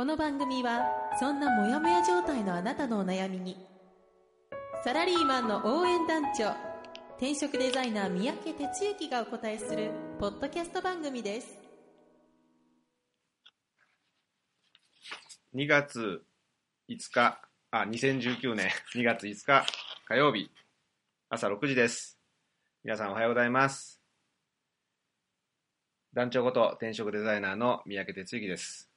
この番組はそんなモヤモヤ状態のあなたのお悩みにサラリーマンの応援団長転職デザイナー三宅哲之がお答えするポッドキャスト番組です2月5日、あ、2019年 2月5日火曜日朝6時です。皆さんおはようございます。団長こと転職デザイナーの三宅哲之です。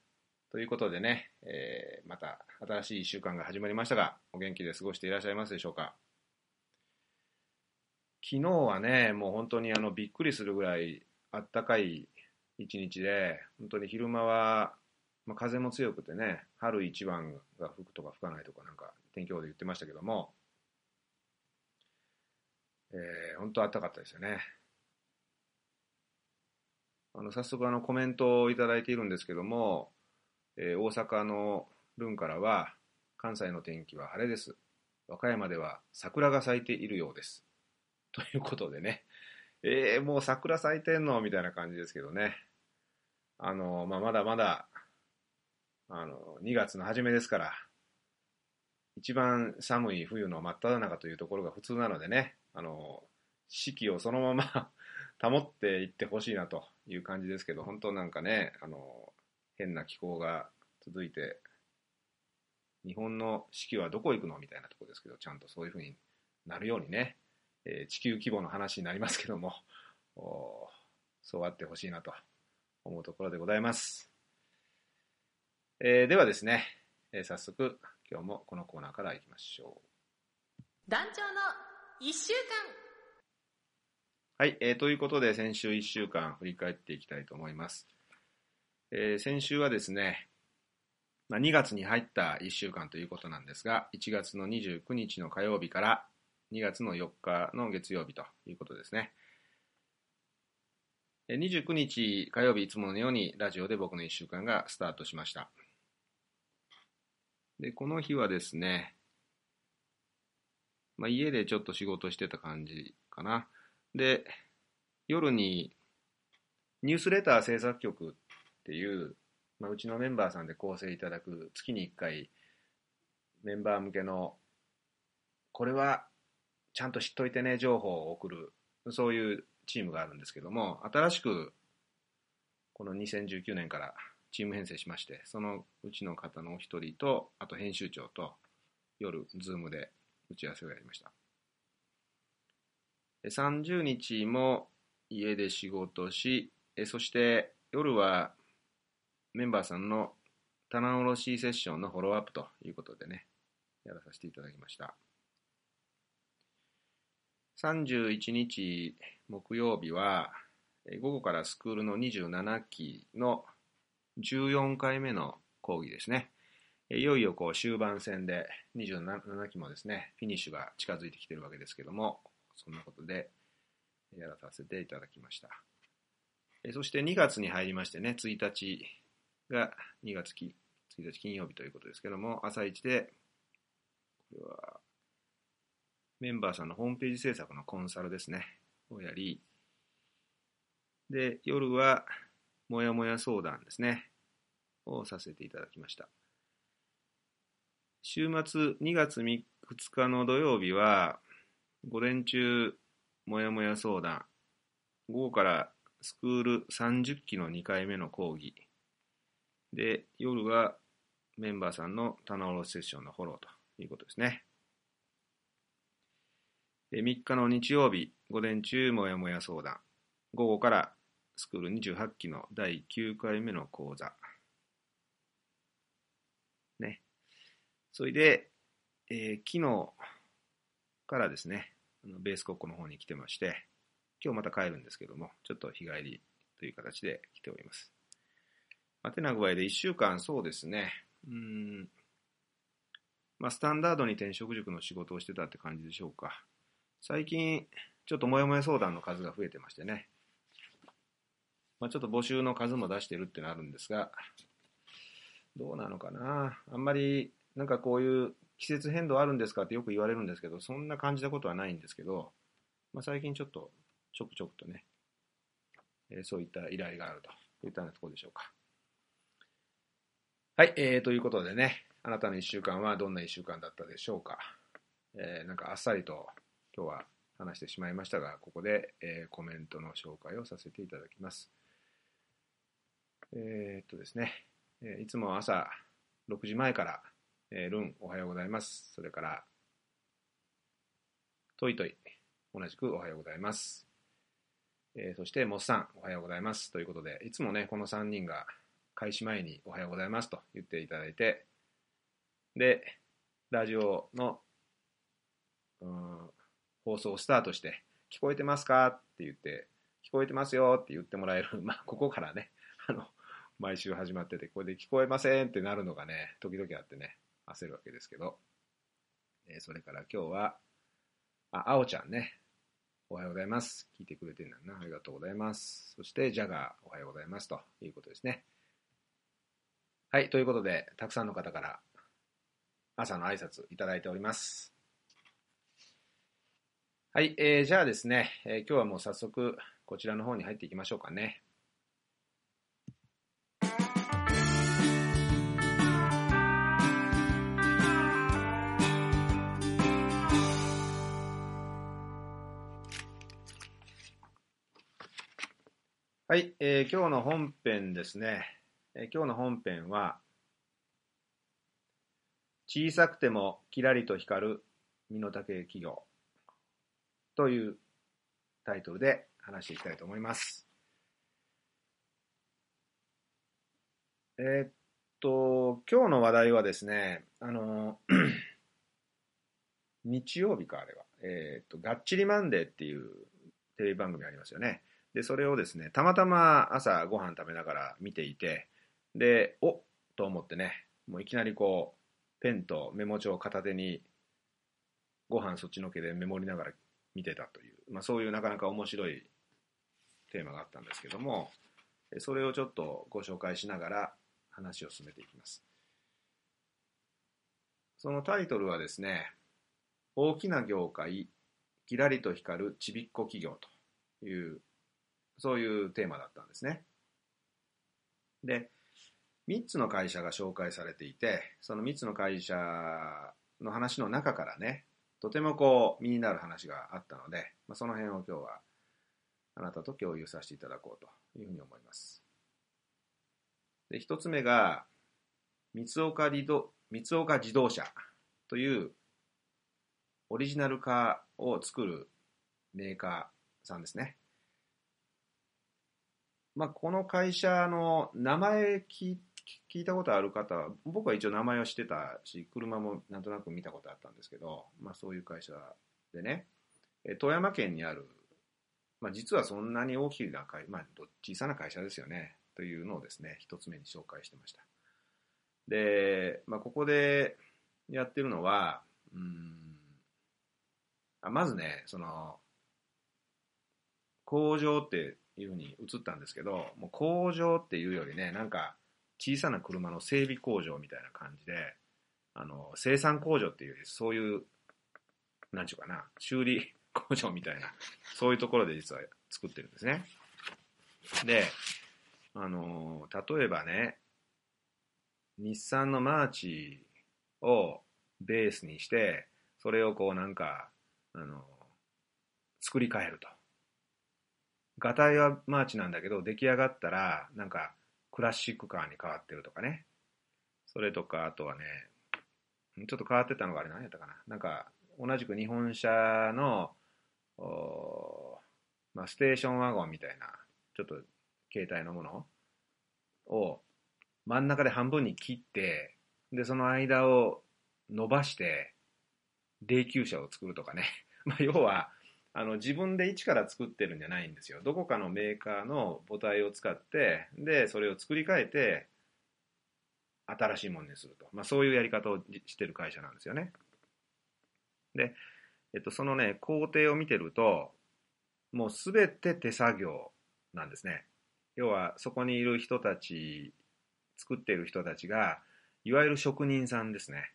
ということでね、えーまた新しい1週間が始まりましたが、お元気で過ごしていらっしゃいますでしょうか？昨日はね、もう本当にあのびっくりするぐらいあったかい一日で、本当に昼間はまあ、風も強くてね、春一番が吹くとか吹かないとかなんか天気予報で言ってましたけども、えー、本当暖かかったですよね。あの早速あのコメントをいただいているんですけども、えー大阪のルンからは、関西の天気は晴れです。和歌山では桜が咲いているようです。ということでね、えー、もう桜咲いてんのみたいな感じですけどね。あの、まあ、まだまだあの、2月の初めですから、一番寒い冬の真っ只中というところが普通なのでね、あの、四季をそのまま 保っていってほしいなという感じですけど、本当なんかね、あの、変な気候が続いて、日本の四季はどこ行くのみたいなところですけど、ちゃんとそういうふうになるようにね、えー地球規模の話になりますけども、おそうあってほしいなと思うところでございます。えーではですね、えー早速今日もこのコーナーからいきましょう。団長の1週間はい、えーということで先週1週間振り返っていきたいと思います。えー先週はですね、まあ、2月に入った1週間ということなんですが、1月の29日の火曜日から2月の4日の月曜日ということですね。29日火曜日いつものようにラジオで僕の1週間がスタートしました。で、この日はですね、まあ、家でちょっと仕事してた感じかな。で、夜にニュースレター制作局っていう、まあ、うちのメンバーさんで構成いただく月に1回メンバー向けのこれはちゃんと知っといてね情報を送るそういうチームがあるんですけども新しくこの2019年からチーム編成しましてそのうちの方のお一人とあと編集長と夜ズームで打ち合わせをやりました。30日も家で仕事し、そして夜はメンバーさんの棚卸しセッションのフォローアップということでね、やらさせていただきました。31日木曜日は、午後からスクールの27期の14回目の講義ですね。いよいよこう終盤戦で27期もですね、フィニッシュが近づいてきてるわけですけども、そんなことでやらさせていただきました。そして2月に入りましてね、1日が2月き1日金曜日ということですけども、朝一で、これはメンバーさんのホームページ制作のコンサルですね、をやり、で、夜は、もやもや相談ですね、をさせていただきました。週末2月2日の土曜日は、午前中、もやもや相談、午後からスクール30期の2回目の講義、で、夜はメンバーさんの棚卸セッションのフォローということですね。で3日の日曜日、午前中、もやもや相談、午後からスクール28期の第9回目の講座。ね。それで、えー昨日からですね、ベース国庫の方に来てまして、今日また帰るんですけども、ちょっと日帰りという形で来ております。まあ、てな具合で1週間そうですね、うん、まあ、スタンダードに転職塾の仕事をしてたって感じでしょうか。最近、ちょっともやもや相談の数が増えてましてね。まあ、ちょっと募集の数も出してるってのあるんですが、どうなのかな。あんまり、なんかこういう季節変動あるんですかってよく言われるんですけど、そんな感じたことはないんですけど、まあ、最近ちょっとちょくちょくとね、えー、そういった依頼があるといったようなところでしょうか。はい、えー、ということでね、あなたの1週間はどんな1週間だったでしょうか。えー、なんかあっさりと今日は話してしまいましたが、ここで、えー、コメントの紹介をさせていただきます。えー、っとですね、えいつも朝6時前から、えルンおはようございます。それから、トイトイ、同じくおはようございます。えそして、モスさん、おはようございます。ということで、いつもね、この3人が開始前におはようございますと言っていただいて、で、ラジオの、うん、放送をスタートして、聞こえてますかって言って、聞こえてますよって言ってもらえる、まあ、ここからね、あの、毎週始まってて、これで聞こえませんってなるのがね、時々あってね、焦るわけですけど、え、それから今日は、あ、あおちゃんね、おはようございます。聞いてくれてるんだな。ありがとうございます。そして、ジャガー、おはようございます。ということですね。はい、ということで、たくさんの方から朝の挨拶いただいております。はい、えー、じゃあですね、えー、今日はもう早速こちらの方に入っていきましょうかね。はい、えー、今日の本編ですね、え、今日の本編は、小さくてもキラリと光る身の丈企業というタイトルで話していきたいと思います。えー、っと、今日の話題はですね、あの、日曜日か、あれは。えー、っと、がっちりマンデーっていうテレビ番組ありますよね。で、それをですね、たまたま朝ご飯食べながら見ていて、で、おと思ってね、もういきなりこう、ペンとメモ帳片手に、ご飯そっちのけでメモりながら見てたという、まあ、そういうなかなか面白いテーマがあったんですけども、それをちょっとご紹介しながら話を進めていきます。そのタイトルはですね、大きな業界、キラリと光るちびっこ企業という、そういうテーマだったんですね。で、3つの会社が紹介されていて、その3つの会社の話の中からね、とてもこう身になる話があったので、まあ、その辺を今日はあなたと共有させていただこうというふうに思います。で、1つ目が、三岡三岡自動車というオリジナルカーを作るメーカーさんですね。まあ、この会社の名前聞い聞いたことある方、僕は一応名前は知ってたし、車もなんとなく見たことあったんですけど、まあそういう会社でね、富山県にある、まあ実はそんなに大きな会、まあ小さな会社ですよね、というのをですね、一つ目に紹介してました。で、まあここでやってるのは、うんあまずね、その、工場っていうふうに映ったんですけど、もう工場っていうよりね、なんか、小さな車の整備工場みたいな感じで、あの、生産工場っていう、そういう、なんちゅうかな、修理工場みたいな、そういうところで実は作ってるんですね。で、あの、例えばね、日産のマーチをベースにして、それをこうなんか、あの、作り変えると。ガタイはマーチなんだけど、出来上がったら、なんか、クラシックカーに変わってるとかね。それとか、あとはね、ちょっと変わってたのがあれ何やったかな。なんか、同じく日本車の、まあ、ステーションワゴンみたいな、ちょっと携帯のものを真ん中で半分に切って、で、その間を伸ばして、霊柩車を作るとかね。まあ、要は、あの自分で一から作ってるんじゃないんですよ。どこかのメーカーの母体を使って、で、それを作り変えて、新しいものにすると。まあ、そういうやり方をしてる会社なんですよね。で、えっと、そのね、工程を見てると、もうすべて手作業なんですね。要は、そこにいる人たち、作っている人たちが、いわゆる職人さんですね。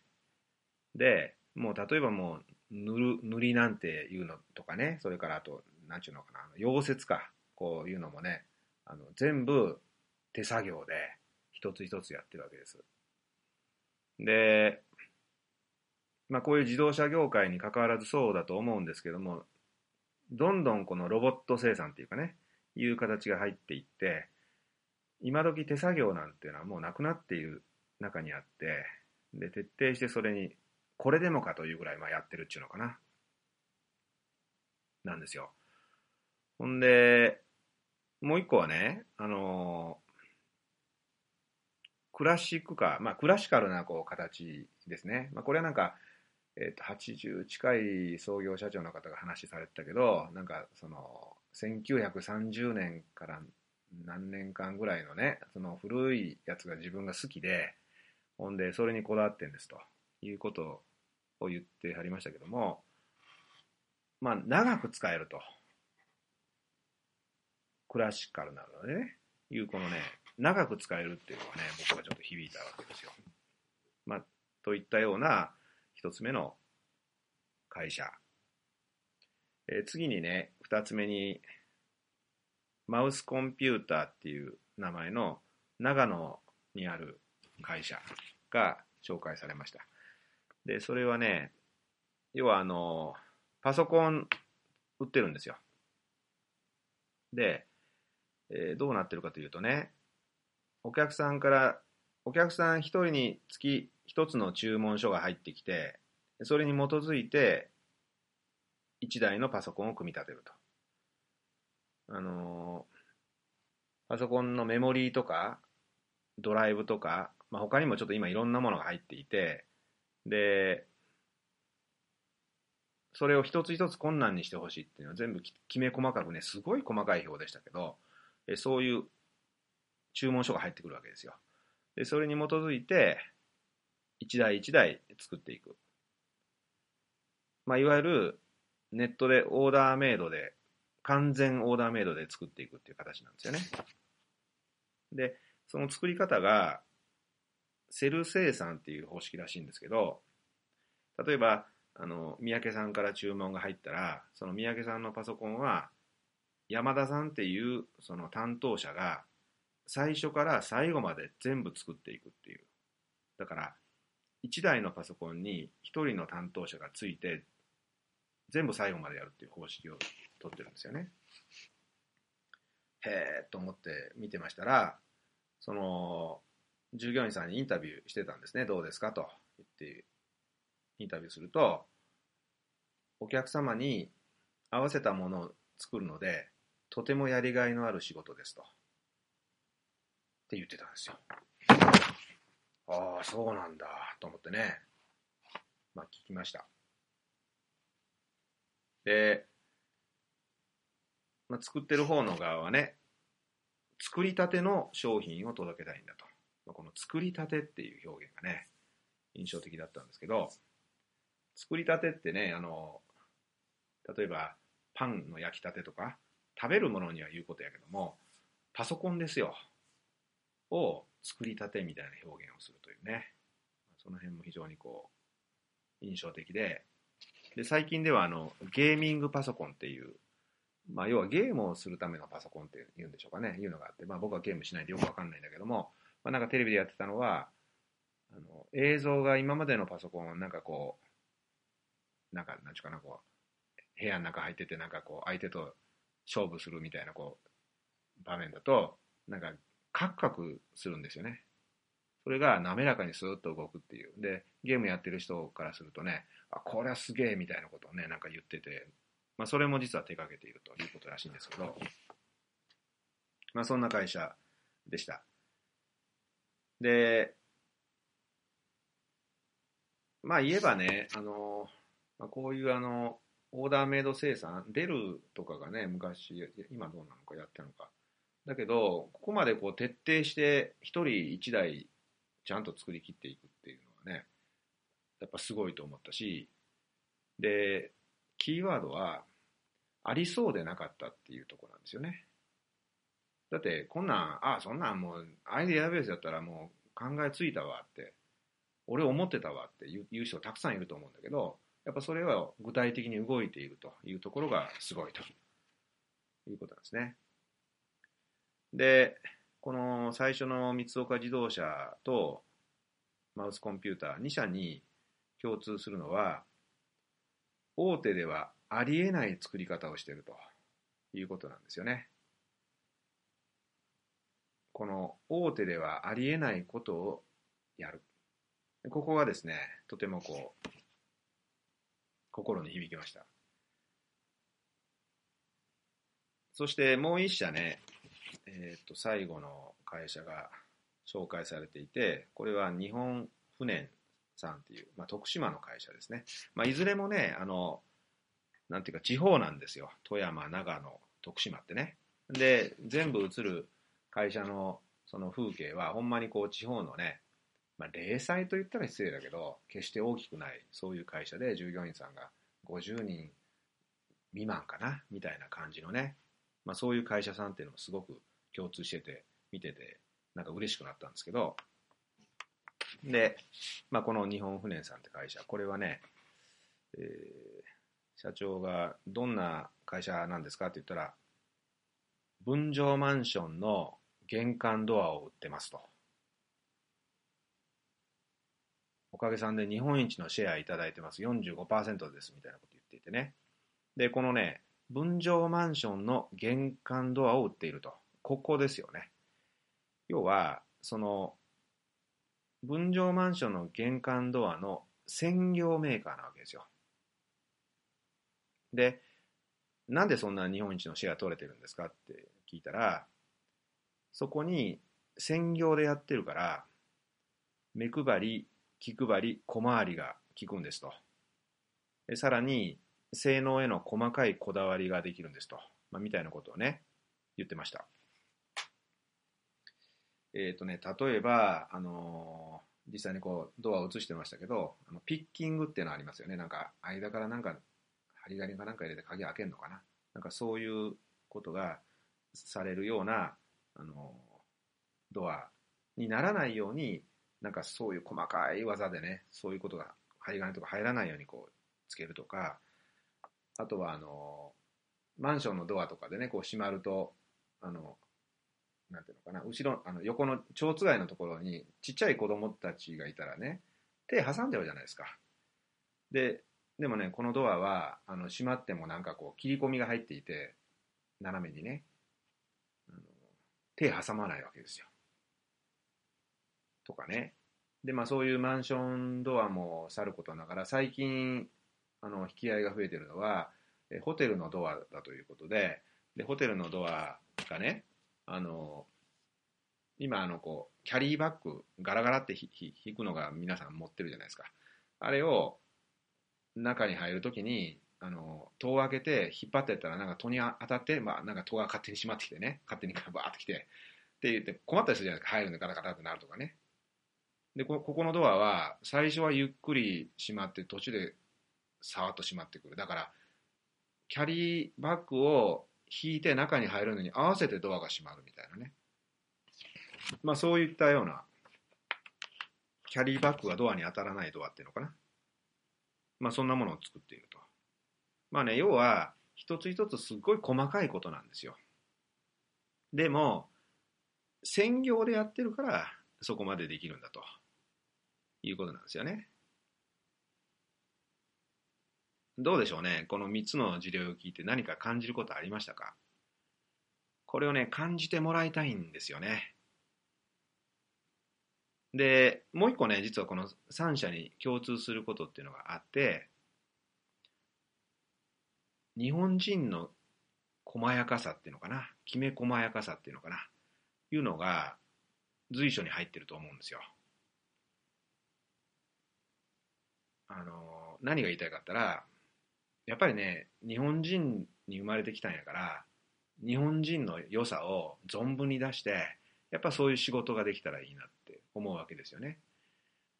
で、もう例えばもう、塗る、塗りなんていうのとかね、それからあと、なんちゅうのかな、溶接か、こういうのもね、あの、全部手作業で、一つ一つやってるわけです。で、まあこういう自動車業界に関わらずそうだと思うんですけども、どんどんこのロボット生産っていうかね、いう形が入っていって、今時手作業なんていうのはもうなくなっている中にあって、で、徹底してそれに、これでもかというぐらいまあやってるっていうのかな。なんですよ。ほんで、もう一個はね、あのクラシックカー、まあクラシカルなこう形ですね。まあこれはなんか、え、ー、と、80近い創業社長の方が話されてたけど、なんかその、1930年から何年間ぐらいのね、その古いやつが自分が好きで、ほんで、それにこだわってんですということを言ってはりましたけども、まあ、長く使えると。クラシカルなのでね、いうこのね、長く使えるっていうのはね、僕はちょっと響いたわけですよ。まあ、といったような一つ目の会社。えー、次にね、二つ目に、マウスコンピューターっていう名前の長野にある会社が紹介されました。で、それはね、要はあの、パソコン売ってるんですよ。で、えー、どうなってるかというとね、お客さんから、お客さん一人につき一つの注文書が入ってきて、それに基づいて一台のパソコンを組み立てると。あのー、パソコンのメモリーとか、ドライブとか、まあ、他にもちょっと今いろんなものが入っていて、で、それを一つ一つ困難にしてほしいっていうのは全部きめ細かくね、すごい細かい表でしたけど、えそういう注文書が入ってくるわけですよ。で、それに基づいて、一台一台作っていく。まあ、いわゆるネットでオーダーメイドで、完全オーダーメイドで作っていくっていう形なんですよね。で、その作り方が、セル生産っていう方式らしいんですけど、例えば、あの、三宅さんから注文が入ったら、その三宅さんのパソコンは、山田さんっていうその担当者が最初から最後まで全部作っていくっていう。だから、1台のパソコンに1人の担当者がついて、全部最後までやるっていう方式をとってるんですよね。へえと思って見てましたら、その、従業員さんにインタビューしてたんですね。どうですか？と言って、インタビューすると、お客様に合わせたものを作るので、とてもやりがいのある仕事ですと。って言ってたんですよ。ああ、そうなんだ、と思ってね。まあ聞きました。で、まあ、作ってる方の側はね、作りたての商品を届けたいんだと。まあ、この作りたてっていう表現がね、印象的だったんですけど、作りたてってね、あの、例えばパンの焼きたてとか、食べるものには言うことやけども、パソコンですよ。を作りたてみたいな表現をするというね。その辺も非常にこう、印象的で、で、最近ではあの、ゲーミングパソコンっていう、まあ、要はゲームをするためのパソコンっていうんでしょうかね、いうのがあって、まあ僕はゲームしないでよくわかんないんだけども、まあなんかテレビでやってたのは、あの、映像が今までのパソコンなんかこう、なんか、なんちゅうかな、こう、部屋の中入っててなんかこう、相手と勝負するみたいなこう、場面だと、なんかカクカクするんですよね。それが滑らかにスーッと動くっていう。で、ゲームやってる人からするとね、あ、これはすげえみたいなことをね、なんか言ってて、まあそれも実は手掛けているということらしいんですけど、まあそんな会社でした。で、まあ言えばね、あの、まあ、こういうあの、オーダーメイド生産、デルとかがね、昔、今どうなのかやってるのか。だけど、ここまでこう徹底して一人一台ちゃんと作り切っていくっていうのはね、やっぱすごいと思ったし、で、キーワードは、ありそうでなかったっていうところなんですよね。だって、こんなん、ああ、そんなんもう、アイデアベースだったらもう考えついたわって、俺思ってたわって言う人たくさんいると思うんだけど、やっぱそれは具体的に動いているというところがすごいということなんですね。で、この最初の三岡自動車とマウスコンピューター2社に共通するのは、大手ではありえない作り方をしているということなんですよね。この大手ではありえないことをやる。ここがですね、とてもこう、心に響きました。そしてもう一社ね、えっ、と、最後の会社が紹介されていて、これは日本船さんっていう、まあ、徳島の会社ですね。まあ、いずれもね、あの、なんていうか地方なんですよ。富山、長野、徳島ってね。で、全部映る会社のその風景は、ほんまにこう地方のね、まあ、零細と言ったら失礼だけど、決して大きくない、そういう会社で従業員さんが50人未満かな、みたいな感じのね、まあ、そういう会社さんっていうのもすごく共通してて、見てて、なんか嬉しくなったんですけど、で、まあ、この日本船さんって会社、これはね、えー、社長がどんな会社なんですかって言ったら、分譲マンションの玄関ドアを売ってますと。おかげさんで日本一のシェアいただいてます。45%ですみたいなこと言っていてね。で、このね、分譲マンションの玄関ドアを売っていると。ここですよね。要は、その、分譲マンションの玄関ドアの専業メーカーなわけですよ。で、なんでそんな日本一のシェア取れてるんですかって聞いたら、そこに専業でやってるから、目配り、気配り、小回りが効くんですと。さらに、性能への細かいこだわりができるんですと。まあ、みたいなことをね、言ってました。えっ、ー、とね、例えば、あのー、実際にこう、ドアを映してましたけど、あのピッキングっていうのありますよね。なんか、間からなんか、針金かなんか入れて鍵開けるのかな。なんかそういうことがされるような、あの、ドアにならないように、なんかそういう細かい技でね、そういうことが、針金とか入らないようにこう、つけるとか、あとはあの、マンションのドアとかでね、こう閉まると、あの、なんていうのかな、後ろ、あの、横の蝶つがいのところに、ちっちゃい子供たちがいたらね、手挟んじゃうじゃないですか。で、でもね、このドアは、あの、閉まってもなんかこう、切り込みが入っていて、斜めにね、手挟まないわけですよ。とかね。で、まあそういうマンションドアもさることながら、最近、あの、引き合いが増えてるのは、えホテルのドアだということで、で、ホテルのドアがね、あの、今あのこう、キャリーバッグ、ガラガラって引くのが皆さん持ってるじゃないですか。あれを中に入るときに、あの、戸を開けて引っ張ってったらなんか戸に当たって、まあなんか戸が勝手に閉まってきてね、勝手にバーってきて、って言って困ったりするじゃないですか。入るんでガラガラってなるとかね。で、こここのドアは最初はゆっくり閉まって途中でさーっと閉まってくる。だから、キャリーバッグを引いて中に入るのに合わせてドアが閉まるみたいなね。まあそういったような、キャリーバッグがドアに当たらないドアっていうのかな。まあそんなものを作っていると。まあね、要は、一つ一つすっごい細かいことなんですよ。でも、専業でやってるから、そこまでできるんだということなんですよね。どうでしょうね。この3つの事例を聞いて何か感じることありましたか？これをね、感じてもらいたいんですよね。で、もう一個ね、実はこの3社に共通することっていうのがあって、日本人の細やかさっていうのかな、きめ細やかさっていうのかな、いうのが随所に入ってると思うんですよ。あの、何が言いたいかったら、やっぱりね、日本人に生まれてきたんやから、日本人の良さを存分に出して、やっぱそういう仕事ができたらいいなって思うわけですよね。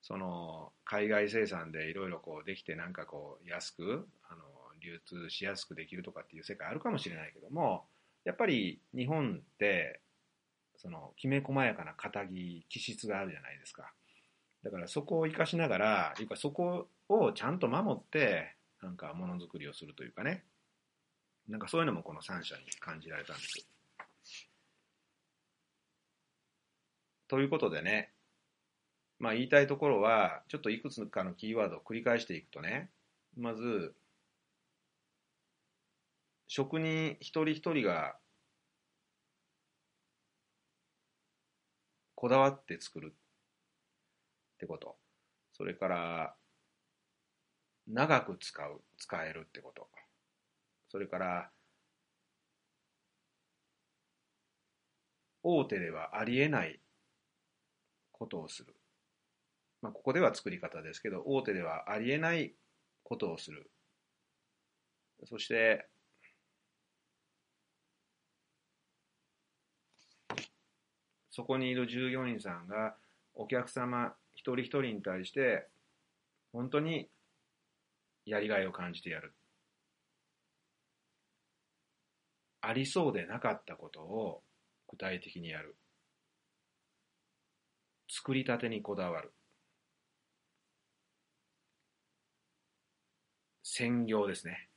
その海外生産でいろいろこうできてなんかこう安くあの流通しやすくできるとかっていう世界あるかもしれないけどもやっぱり日本ってそのきめ細やかな肩着気質があるじゃないですか。だからそこを生かしながらいうかそこをちゃんと守ってなんかものづくりをするというかね。なんかそういうのもこの3社に感じられたんです。ということでねまあ言いたいところはちょっといくつかのキーワードを繰り返していくとねまず職人一人一人がこだわって作るってこと。それから長く使う使えるってこと。それから大手ではありえないことをする、まあ、ここでは作り方ですけど大手ではありえないことをする。そしてそこにいる従業員さんがお客様一人一人に対して本当にやりがいを感じてやる。ありそうでなかったことを具体的にやる。作りたてにこだわる。専業ですね。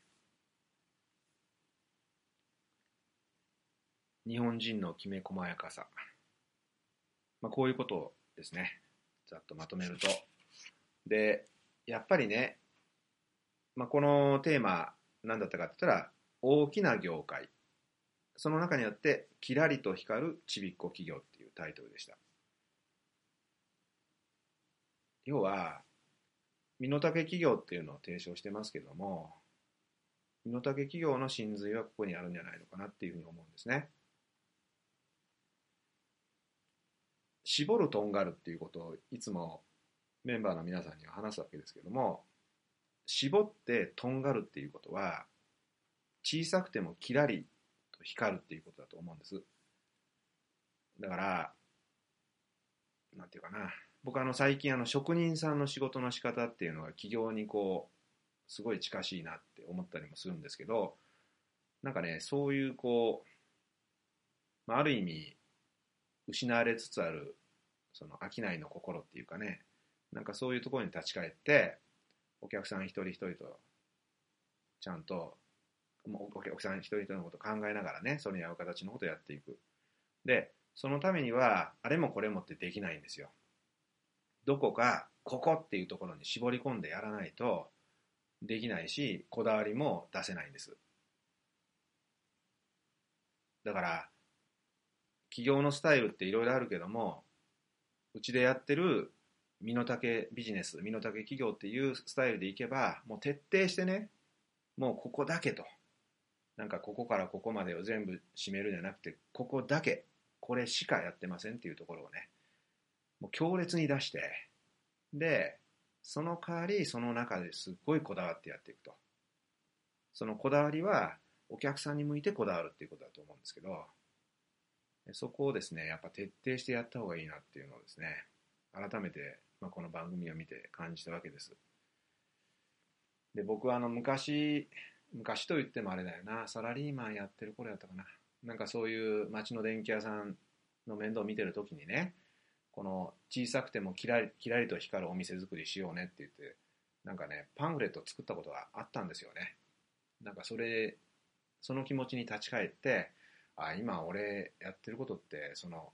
日本人のきめ細やかさ。まあ、こういうことですね。ざっとまとめると。で、やっぱりね、まあ、このテーマ、何だったかって言ったら、大きな業界。その中にあって、キラリと光るちびっこ企業っていうタイトルでした。要は、身の丈企業っていうのを提唱してますけども、身の丈企業の真髄はここにあるんじゃないのかなっていうふうに思うんですね。絞るとんがるっていうことをいつもメンバーの皆さんには話すわけですけども絞ってとんがるっていうことは小さくてもキラリと光るっていうことだと思うんです。だからなんていうかな。僕あの最近あの職人さんの仕事の仕方っていうのが企業にこうすごい近しいなって思ったりもするんですけどなんかねそういうこう、まあ、ある意味失われつつあるその商いの心っていうかねなんかそういうところに立ち返ってお客さん一人一人とちゃんとお客さん一人一人のこと考えながらねそれに合う形のことをやっていく。でそのためにはあれもこれもってできないんですよ。どこかここっていうところに絞り込んでやらないとできないしこだわりも出せないんです。だから企業のスタイルっていろいろあるけどもうちでやってる身の丈ビジネス身の丈企業っていうスタイルでいけばもう徹底してねもうここだけと。なんかここからここまでを全部締めるんじゃなくてここだけこれしかやってませんっていうところをねもう強烈に出してでその代わりその中ですっごいこだわってやっていくと。そのこだわりはお客さんに向いてこだわるっていうことだと思うんですけどそこをですね、やっぱ徹底してやった方がいいなっていうのをですね、改めて、まあ、この番組を見て感じたわけです。で、僕はあの昔、昔と言ってもあれだよな、サラリーマンやってる頃やったかな。なんかそういう街の電気屋さんの面倒を見てる時にね、この小さくてもキラリキラリと光るお店作りしようねって言って、なんかね、パンフレット作ったことがあったんですよね。なんかそれ、その気持ちに立ち返って、あ今俺やってることってその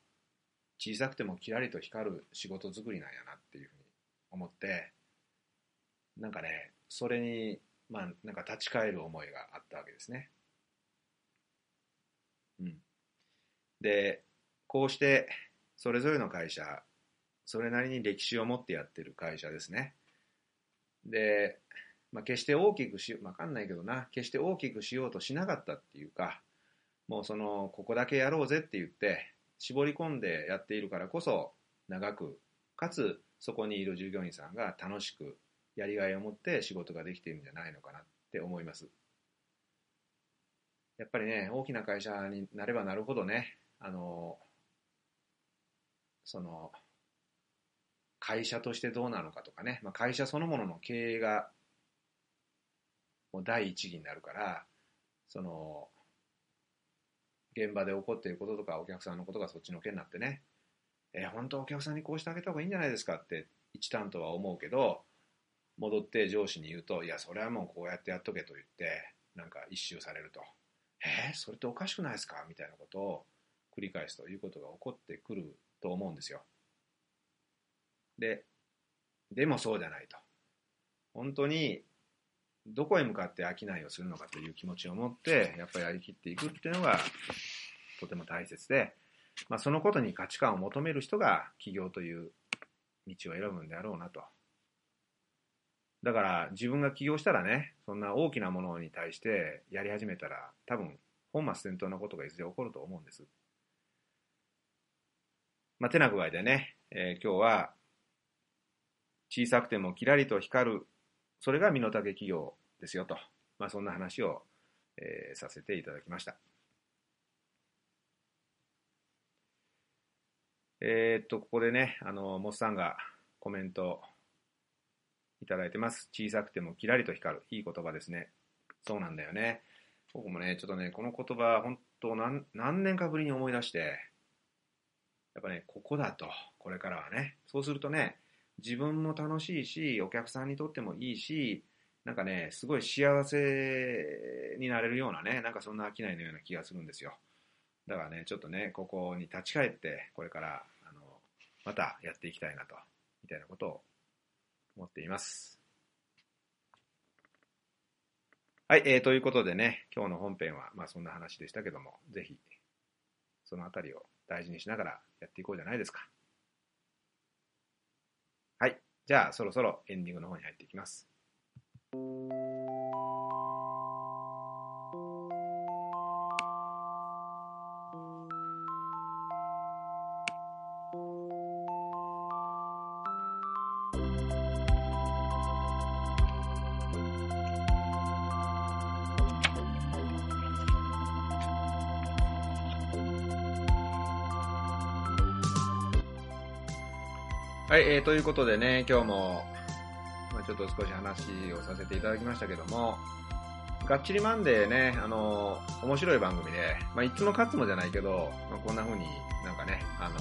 小さくてもキラリと光る仕事作りなんやなっていうふうに思ってなんかねそれにまあなんか立ち返る思いがあったわけですね。うん、でこうしてそれぞれの会社それなりに歴史を持ってやってる会社ですね。で、まあ、決して大きくしわかんないけどな決して大きくしようとしなかったっていうかもうそのここだけやろうぜって言って絞り込んでやっているからこそ長くかつそこにいる従業員さんが楽しくやりがいを持って仕事ができているんじゃないのかなって思います。やっぱりね大きな会社になればなるほどねあのその会社としてどうなのかとかね、まあ、会社そのものの経営がもう第一義になるからその現場で起こっていることとかお客さんのことがそっちのけになってね、えー、本当お客さんにこうしてあげた方がいいんじゃないですかって一担当は思うけど戻って上司に言うといやそれはもうこうやってやっとけと言ってなんか一周されるとえー、それっておかしくないですかみたいなことを繰り返すということが起こってくると思うんですよ。で、でもそうじゃないと。本当にどこへ向かって商いをするのかという気持ちを持って、やっぱりやりきっていくっていうのがとても大切で、まあ、そのことに価値観を求める人が起業という道を選ぶんであろうなと。だから自分が起業したらね、そんな大きなものに対してやり始めたら多分本末転倒なことがいずれ起こると思うんです。まあ、てな具合でね、えー、今日は小さくてもキラリと光る、それが身の丈企業ですよと、まあ、そんな話を、えー、させていただきました。えー、っと、ここでね、あの、モスさんがコメントいただいてます。小さくてもキラリと光る。いい言葉ですね。そうなんだよね。僕もね、ちょっとね、この言葉、本当何何年かぶりに思い出して、やっぱね、ここだと、これからはね。そうするとね、自分も楽しいし、お客さんにとってもいいし、なんかね、すごい幸せになれるようなね、なんかそんな商いのような気がするんですよ。だからね、ちょっとね、ここに立ち返って、これから、あの、またやっていきたいなと、みたいなことを思っています。はい、えー、ということでね、今日の本編は、まあそんな話でしたけども、ぜひ、そのあたりを大事にしながらやっていこうじゃないですか。じゃあ、そろそろエンディングの方に入っていきます。はい、えー、ということでね、今日も、まあ、ちょっと少し話をさせていただきましたけども、がっちりマンデーね、あのー、面白い番組で、まあ、いつも勝つもじゃないけど、まあ、こんな風になんかね、あの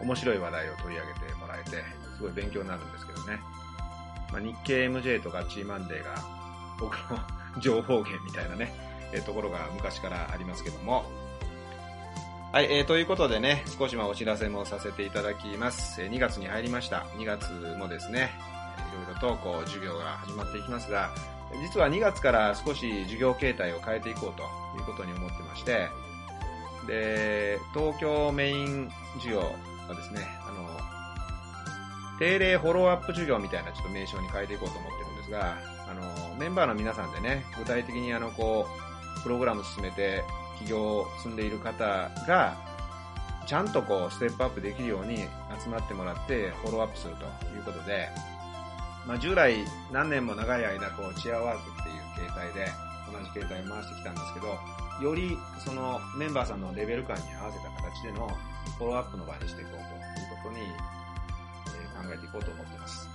ー、面白い話題を取り上げてもらえて、すごい勉強になるんですけどね。まあ、日経 MJ とガッチリマンデーが僕の 情報源みたいなね、えー、ところが昔からありますけども、はい、えー、ということでね、少しまあお知らせもさせていただきます。えー、2月に入りました。2月もですね、いろいろとこう授業が始まっていきますが、実は2月から少し授業形態を変えていこうということに思ってまして、で、東京メイン授業はですね、あの、定例フォローアップ授業みたいなちょっと名称に変えていこうと思ってるんですが、あの、メンバーの皆さんでね、具体的にあの、こう、プログラム進めて起業を積んでいる方が、ちゃんとこう、ステップアップできるように集まってもらって、フォローアップするということで、まあ、従来何年も長い間、こう、チアワークっていう形態で、同じ形態を回してきたんですけど、よりそのメンバーさんのレベル感に合わせた形でのフォローアップの場にしていこうということに、え考えていこうと思っています。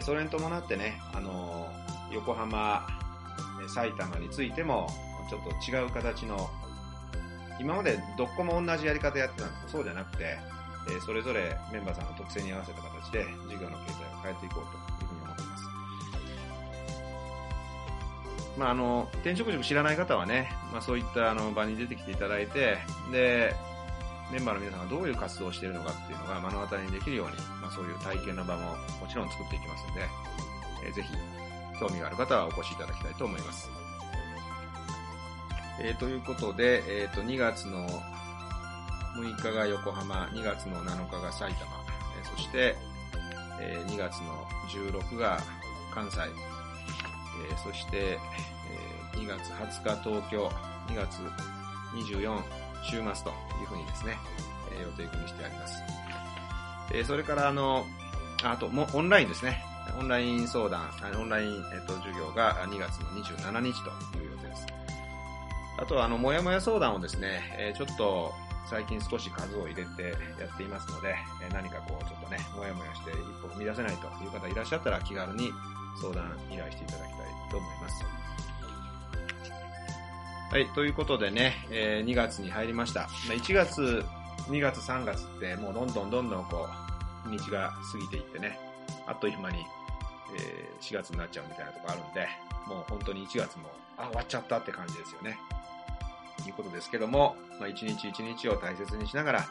それに伴ってね、あの、横浜、埼玉についても、ちょっと違う形の、今までどこも同じやり方やってたんですけど、そうじゃなくて、えー、それぞれメンバーさんの特性に合わせた形で授業の形態を変えていこうというふうに思っています。まあ、あの、転職塾知らない方はね、まあ、そういったあの場に出てきていただいて、で、メンバーの皆さんがどういう活動をしているのかっていうのが目の当たりにできるように、まあ、そういう体験の場ももちろん作っていきますので、えー、ぜひ興味がある方はお越しいただきたいと思います。えー、ということで、えー、と2月の6日が横浜、2月の7日が埼玉、えー、そして、えー、2月の16が関西、えー、そして、えー、2月20日東京、2月24週末というふうにですね、えー、予定組みしてあります。えー、それからあの、あともオンラインですね。オンライン相談、オンライン、えっと、授業が2月の27日と。あとは、あの、もやもや相談をですね、え、ちょっと最近少し数を入れてやっていますので、え何かこうちょっとね、もやもやして一歩踏み出せないという方いらっしゃったら気軽に相談依頼していただきたいと思います。はい、ということでね、え2月に入りました。1月、2月、3月ってもうどんどんどんどんこう、日が過ぎていってね、あっという間に、え4月になっちゃうみたいなとこあるんで、もう本当に1月も、あ、終わっちゃったって感じですよね。ということですけども、まあ、一日一日を大切にしながら、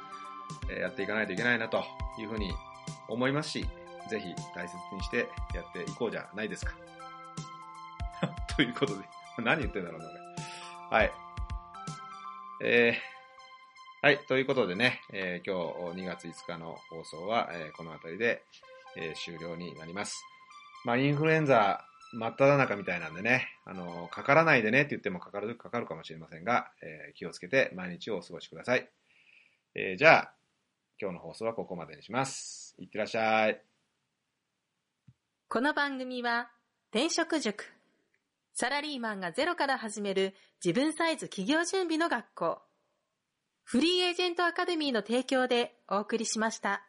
えやっていかないといけないなというふうに思いますし、ぜひ大切にしてやっていこうじゃないですか。ということで、何言ってんだろうな、これはい。えー、はい。ということでね、えー、今日2月5日の放送は、えー、この辺りで、え終了になります。まあ、インフルエンザ真っ只中みたいなんでね、あの、かからないでねって言ってもかかる、かかるかもしれませんが、え気をつけて毎日をお過ごしください。えじゃあ、今日の放送はここまでにします。いってらっしゃい。この番組は、転職塾。サラリーマンがゼロから始める自分サイズ企業準備の学校。フリーエージェントアカデミーの提供でお送りしました。